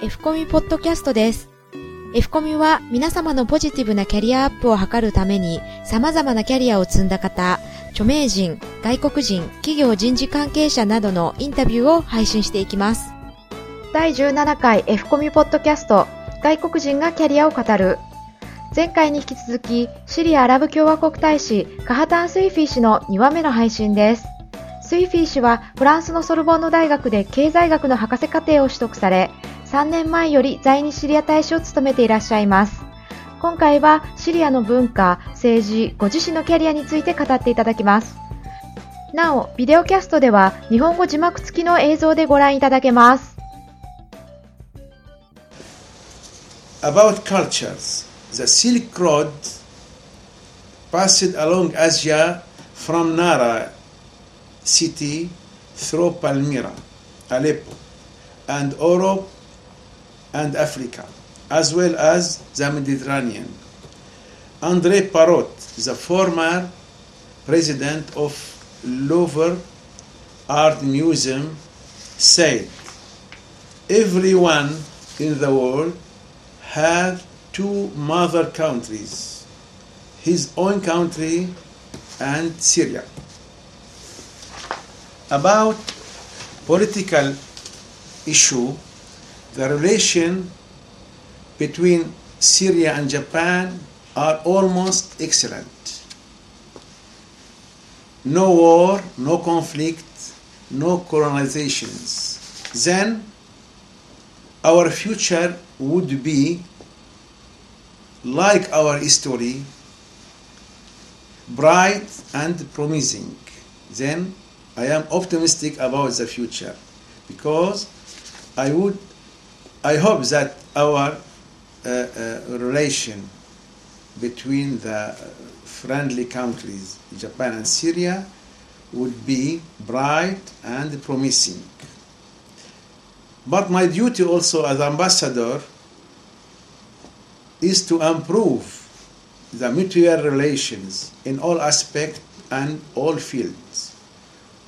F コミポッドキャストです。F コミは皆様のポジティブなキャリアアップを図るために様々なキャリアを積んだ方、著名人、外国人、企業人事関係者などのインタビューを配信していきます。第17回 F コミポッドキャスト外国人がキャリアを語る前回に引き続きシリアアラブ共和国大使カハタン・スイフィー氏の2話目の配信です。スイフィー氏はフランスのソルボンヌ大学で経済学の博士課程を取得され、3年前より在日シリア大使を務めていらっしゃいます。今回はシリアの文化、政治、ご自身のキャリアについて語っていただきます。なお、ビデオキャストでは日本語字幕付きの映像でご覧いただけます。About cultures, the Silk Road passed along Asia from Nara city through Palmyra, Aleppo, and Europe and Africa, as well as the Mediterranean. André Parrot, the former president of Louvre Art Museum, said, Everyone in the world had two mother countries, his own country and Syria about political issue, the relation between Syria and Japan are almost excellent. No war, no conflict, no colonizations. Then our future would be like our history, bright and promising. Then I am optimistic about the future because I would, I hope that our uh, uh, relation between the friendly countries, Japan and Syria, would be bright and promising. But my duty also as ambassador is to improve the mutual relations in all aspects and all fields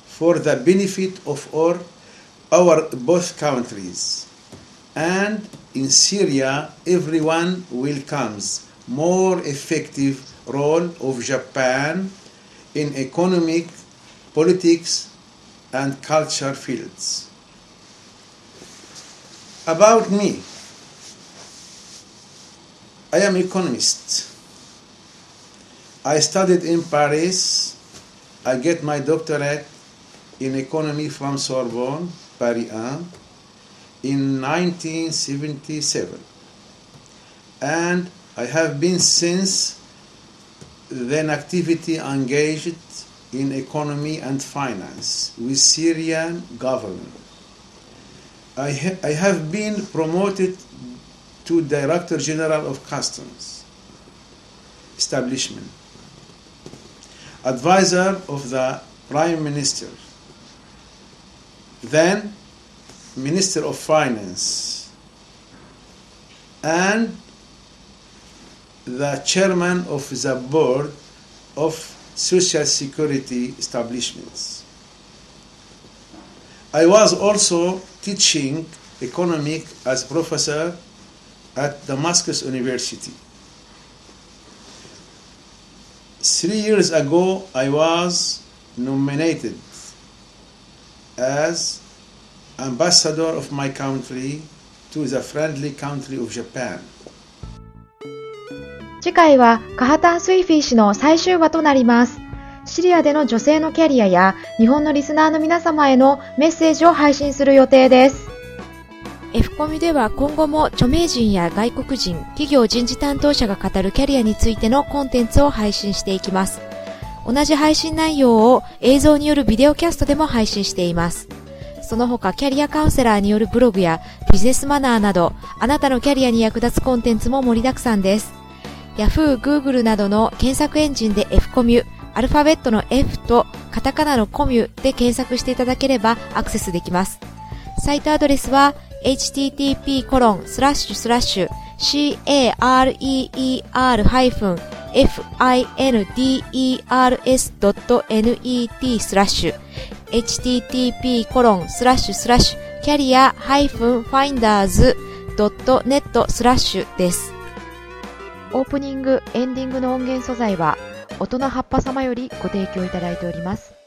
for the benefit of all our both countries. And in Syria, everyone welcomes more effective role of Japan in economic, politics, and culture fields. About me, I am economist. I studied in Paris. I get my doctorate in economy from Sorbonne, Paris 1, in 1977. And I have been since then activity engaged in economy and finance with Syrian government. I, ha- I have been promoted to Director General of Customs establishment, advisor of the Prime Minister then Minister of Finance, and the chairman of the board of social security establishments. I was also teaching economic as professor at Damascus University. Three years ago, I was nominated as ambassador of my country to the friendly country of Japan. 次回はカハタン・スイフィー氏の最終話となります。シリアでの女性のキャリアや日本のリスナーの皆様へのメッセージを配信する予定です。F コミでは今後も著名人や外国人、企業人事担当者が語るキャリアについてのコンテンツを配信していきます。同じ配信内容を映像によるビデオキャストでも配信しています。その他キャリアカウンセラーによるブログやビジネスマナーなどあなたのキャリアに役立つコンテンツも盛りだくさんです。Yahoo、Google などの検索エンジンで F コミュ、アルファベットの F とカタカナのコミュで検索していただければアクセスできます。サイトアドレスは http コロンスラッシュ http コロンスラッシュスラッシュキャリア -finders.net スラッシュです。オープニング、エンディングの音源素材は、大人葉っぱ様よりご提供いただいております。